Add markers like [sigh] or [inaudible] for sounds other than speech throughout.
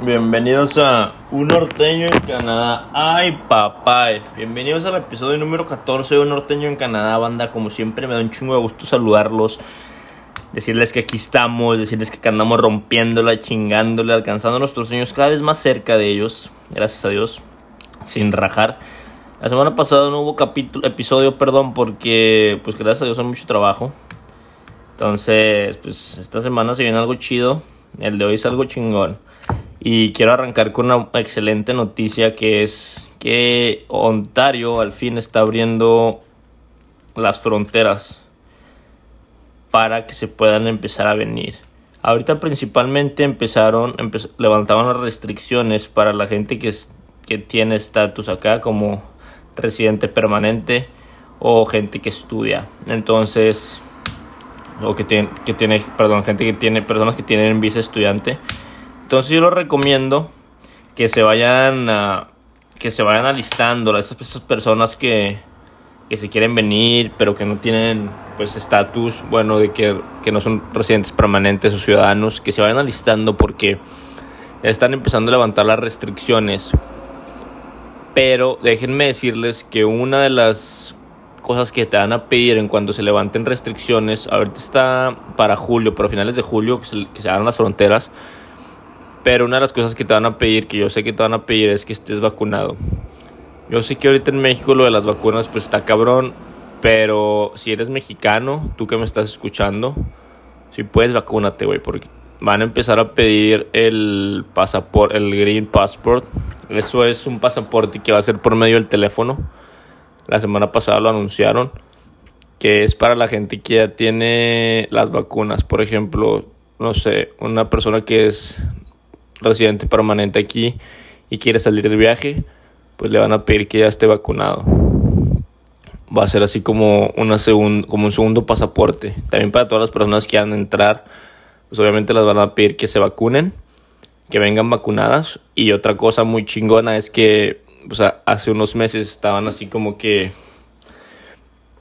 Bienvenidos a Un Norteño en Canadá. Ay, papá. Bienvenidos al episodio número 14 de Un Norteño en Canadá, banda. Como siempre, me da un chingo de gusto saludarlos. Decirles que aquí estamos, decirles que andamos rompiéndola, chingándole, alcanzando nuestros sueños cada vez más cerca de ellos. Gracias a Dios. Sin rajar. La semana pasada no hubo capítulo, episodio, perdón, porque, pues gracias a Dios hay mucho trabajo. Entonces, pues esta semana se viene algo chido. El de hoy es algo chingón. Y quiero arrancar con una excelente noticia que es que Ontario al fin está abriendo las fronteras para que se puedan empezar a venir. Ahorita principalmente empezaron, levantaban las restricciones para la gente que, que tiene estatus acá como residente permanente o gente que estudia. Entonces, o que tiene, que tiene, perdón, gente que tiene, personas que tienen visa estudiante entonces yo lo recomiendo que se vayan a, que se vayan alistando esas, esas personas que, que se quieren venir, pero que no tienen pues estatus, bueno, de que, que, no son residentes permanentes o ciudadanos, que se vayan alistando porque están empezando a levantar las restricciones. Pero déjenme decirles que una de las cosas que te van a pedir en cuando se levanten restricciones, ahorita está para julio, pero a finales de julio que se, que se abran las fronteras, pero una de las cosas que te van a pedir, que yo sé que te van a pedir, es que estés vacunado. Yo sé que ahorita en México lo de las vacunas pues está cabrón, pero si eres mexicano, tú que me estás escuchando, si puedes vacúnate, güey, porque van a empezar a pedir el pasaporte, el Green Passport. Eso es un pasaporte que va a ser por medio del teléfono. La semana pasada lo anunciaron, que es para la gente que ya tiene las vacunas. Por ejemplo, no sé, una persona que es residente permanente aquí y quiere salir de viaje, pues le van a pedir que ya esté vacunado. Va a ser así como, una como un segundo pasaporte. También para todas las personas que quieran entrar, pues obviamente las van a pedir que se vacunen, que vengan vacunadas. Y otra cosa muy chingona es que hace unos meses estaban así como que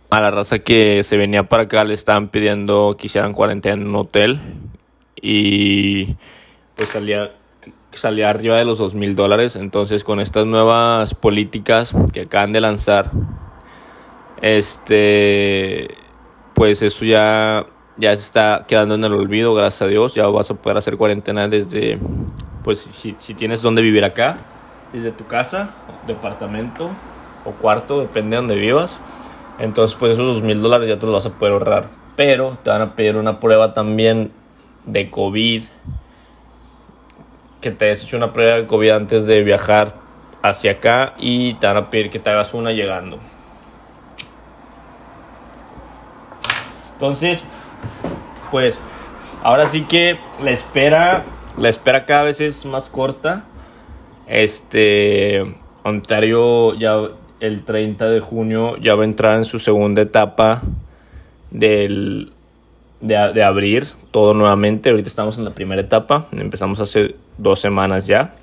a la raza que se venía para acá le estaban pidiendo que hicieran cuarentena en un hotel y pues salía salía arriba de los dos mil dólares. Entonces, con estas nuevas políticas que acaban de lanzar, este, pues eso ya, ya se está quedando en el olvido, gracias a Dios. Ya vas a poder hacer cuarentena desde, pues si, tienes donde vivir acá, desde tu casa, departamento o cuarto, depende de donde vivas. Entonces, pues esos dos mil dólares ya te los vas a poder ahorrar. Pero te van a pedir una prueba también de COVID que te hayas hecho una prueba de COVID antes de viajar hacia acá y te van a pedir que te hagas una llegando. Entonces, pues, ahora sí que la espera, la espera cada vez es más corta. Este, Ontario ya el 30 de junio ya va a entrar en su segunda etapa del, de, abrir todo nuevamente. Ahorita estamos en la primera etapa, empezamos hace dos semanas ya.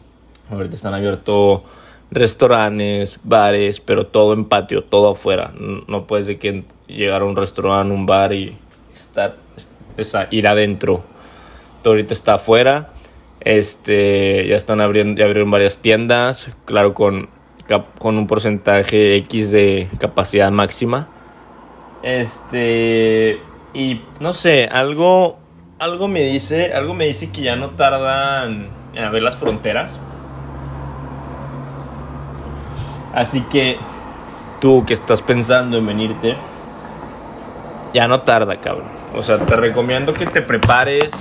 Ahorita están abiertos restaurantes, bares, pero todo en patio, todo afuera. No puedes de que llegar a un restaurante, un bar y estar, ir adentro. Todo ahorita está afuera. Este, ya están abriendo, ya abrieron varias tiendas, claro, con, con un porcentaje X de capacidad máxima. Este, y no sé, algo, algo me dice, algo me dice que ya no tardan a ver las fronteras. Así que tú que estás pensando en venirte, ya no tarda, cabrón. O sea, te recomiendo que te prepares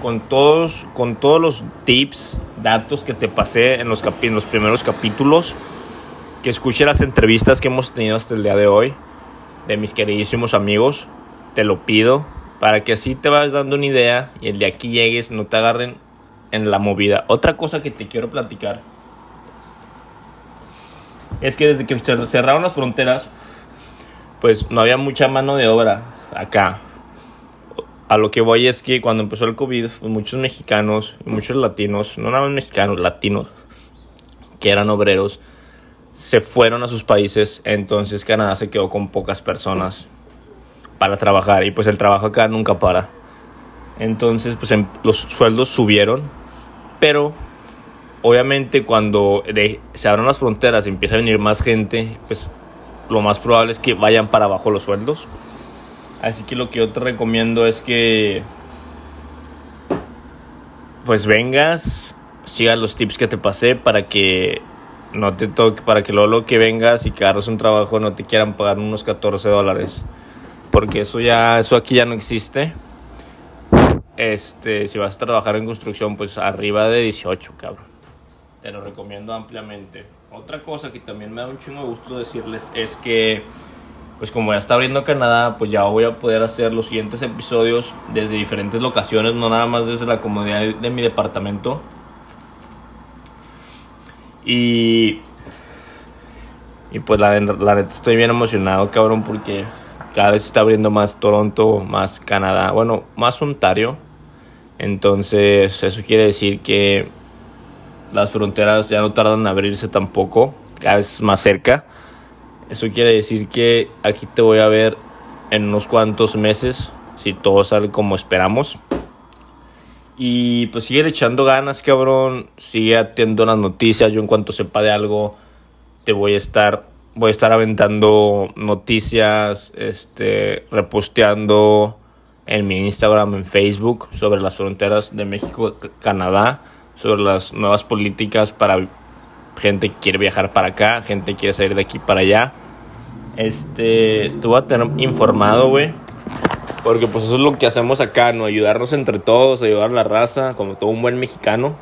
con todos, con todos los tips, datos que te pasé en los, en los primeros capítulos, que escuche las entrevistas que hemos tenido hasta el día de hoy de mis queridísimos amigos. Te lo pido para que así te vayas dando una idea y el de aquí llegues no te agarren en la movida. Otra cosa que te quiero platicar es que desde que cerraron las fronteras, pues no había mucha mano de obra acá. A lo que voy es que cuando empezó el COVID, pues, muchos mexicanos, muchos latinos, no nada más mexicanos, latinos, que eran obreros, se fueron a sus países, entonces Canadá se quedó con pocas personas para trabajar y pues el trabajo acá nunca para. Entonces, pues los sueldos subieron pero obviamente cuando se abran las fronteras y empieza a venir más gente, pues lo más probable es que vayan para abajo los sueldos. Así que lo que yo te recomiendo es que pues vengas, sigas los tips que te pasé para que no te toque, para que luego lo que vengas y que agarres un trabajo no te quieran pagar unos 14 dólares. Porque eso ya, eso aquí ya no existe. Este, si vas a trabajar en construcción, pues arriba de 18, cabrón. Te lo recomiendo ampliamente. Otra cosa que también me da un chingo de gusto decirles es que, pues como ya está abriendo Canadá, pues ya voy a poder hacer los siguientes episodios desde diferentes locaciones, no nada más desde la comodidad de mi departamento. Y, y pues la, la neta estoy bien emocionado, cabrón, porque cada vez está abriendo más Toronto, más Canadá, bueno, más Ontario. Entonces, eso quiere decir que las fronteras ya no tardan en abrirse tampoco, cada vez más cerca. Eso quiere decir que aquí te voy a ver en unos cuantos meses, si todo sale como esperamos. Y pues sigue echando ganas, cabrón. Sigue atendiendo las noticias. Yo en cuanto sepa de algo, te voy a estar, voy a estar aventando noticias, este, reposteando en mi Instagram, en Facebook, sobre las fronteras de México, Canadá, sobre las nuevas políticas para gente que quiere viajar para acá, gente que quiere salir de aquí para allá. Este, te voy a tener informado, güey. Porque pues eso es lo que hacemos acá, ¿no? Ayudarnos entre todos, ayudar a la raza, como todo un buen mexicano.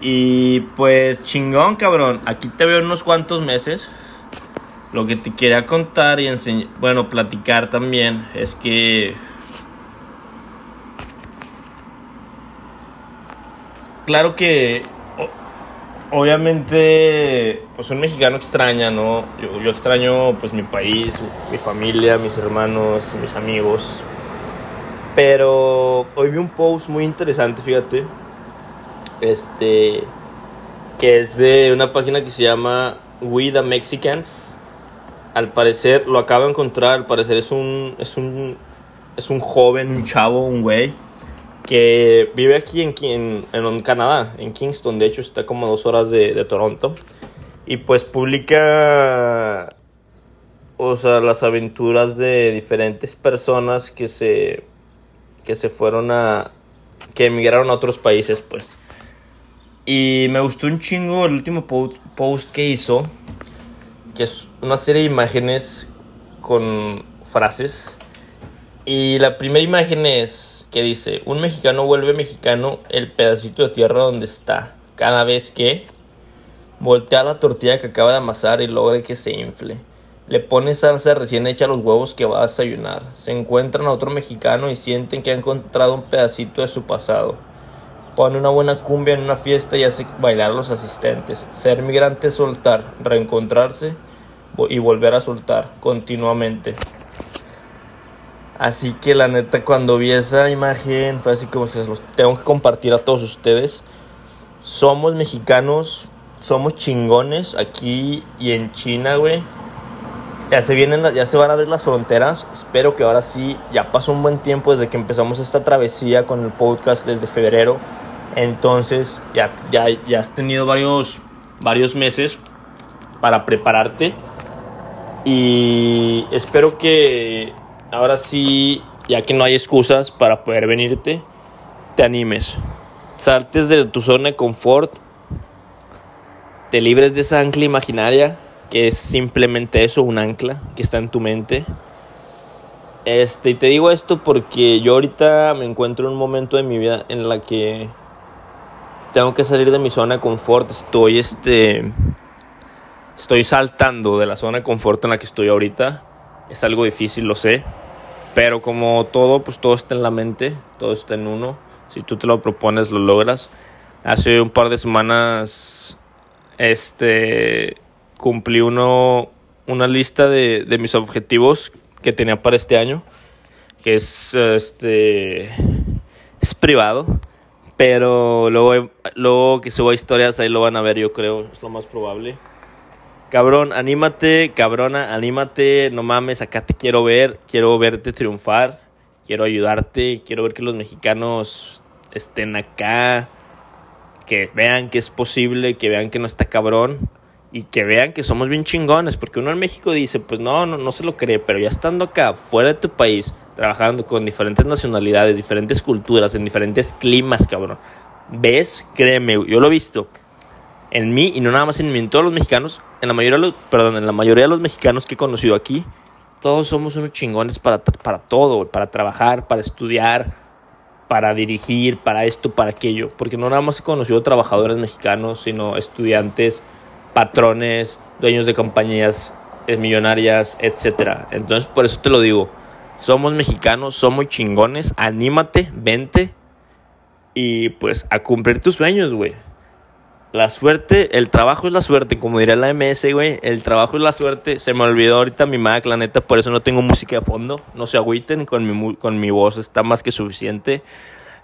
Y pues chingón, cabrón. Aquí te veo unos cuantos meses. Lo que te quería contar y enseñar, bueno, platicar también es que claro que obviamente, pues un mexicano extraña, ¿no? Yo, yo, extraño pues mi país, mi familia, mis hermanos, mis amigos. Pero hoy vi un post muy interesante, fíjate. Este, que es de una página que se llama We the Mexicans. Al parecer, lo acabo de encontrar, al parecer es un, es un, es un joven, un chavo, un güey que vive aquí en, en, en, Canadá, en Kingston, de hecho está como dos horas de, de, Toronto, y pues publica, o sea, las aventuras de diferentes personas que se, que se fueron a, que emigraron a otros países, pues. Y me gustó un chingo el último post que hizo, que es una serie de imágenes con frases. Y la primera imagen es que dice, un mexicano vuelve mexicano el pedacito de tierra donde está, cada vez que voltea la tortilla que acaba de amasar y logre que se infle. Le pone salsa recién hecha a los huevos que va a desayunar. Se encuentran a otro mexicano y sienten que ha encontrado un pedacito de su pasado. Pone una buena cumbia en una fiesta y hace bailar a los asistentes. Ser migrante es soltar, reencontrarse y volver a soltar continuamente. Así que la neta, cuando vi esa imagen, fue así como que los tengo que compartir a todos ustedes. Somos mexicanos, somos chingones aquí y en China, güey. Ya se vienen, ya se van a abrir las fronteras. Espero que ahora sí, ya pasó un buen tiempo desde que empezamos esta travesía con el podcast desde febrero. Entonces, ya, ya, ya has tenido varios, varios meses para prepararte. Y espero que ahora sí, ya que no hay excusas para poder venirte, te animes. Saltes de tu zona de confort, te libres de esa ancla imaginaria, que es simplemente eso, un ancla que está en tu mente. Este, y te digo esto porque yo ahorita me encuentro en un momento de mi vida en la que tengo que salir de mi zona de confort. Estoy, este, estoy saltando de la zona de confort en la que estoy ahorita. Es algo difícil, lo sé. Pero como todo, pues todo está en la mente, todo está en uno. Si tú te lo propones, lo logras. Hace un par de semanas, este, cumplí uno, una lista de, de mis objetivos que tenía para este año, que es, este, es privado. Pero luego, luego que suba historias, ahí lo van a ver, yo creo, es lo más probable. Cabrón, anímate, cabrona, anímate, no mames, acá te quiero ver, quiero verte triunfar, quiero ayudarte, quiero ver que los mexicanos estén acá, que vean que es posible, que vean que no está cabrón y que vean que somos bien chingones, porque uno en México dice, pues no, no, no se lo cree, pero ya estando acá, fuera de tu país, trabajando con diferentes nacionalidades, diferentes culturas, en diferentes climas, cabrón, ves, créeme, yo lo he visto en mí y no nada más en mí, en todos los mexicanos, en la mayoría de los, perdón, en la mayoría de los mexicanos que he conocido aquí, todos somos unos chingones para, para todo, para trabajar, para estudiar, para dirigir, para esto, para aquello, porque no nada más he conocido trabajadores mexicanos, sino estudiantes, patrones, dueños de compañías eh, millonarias, etcétera. Entonces, por eso te lo digo. Somos mexicanos, somos chingones, anímate, vente y pues a cumplir tus sueños, güey. La suerte, el trabajo es la suerte, como diría la MS, güey. El trabajo es la suerte. Se me olvidó ahorita mi Mac, la neta, por eso no tengo música de fondo. No se agüiten, con mi, con mi voz está más que suficiente.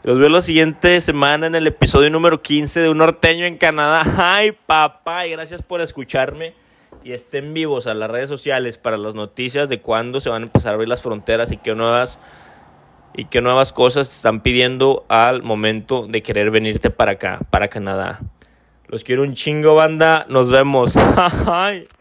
Los veo la siguiente semana en el episodio número 15 de Un Norteño en Canadá. [laughs] Ay, papá, y gracias por escucharme. Y estén vivos a las redes sociales para las noticias de cuándo se van a empezar a abrir las fronteras y qué nuevas, y qué nuevas cosas están pidiendo al momento de querer venirte para acá, para Canadá. Los quiero un chingo, banda. Nos vemos. [laughs]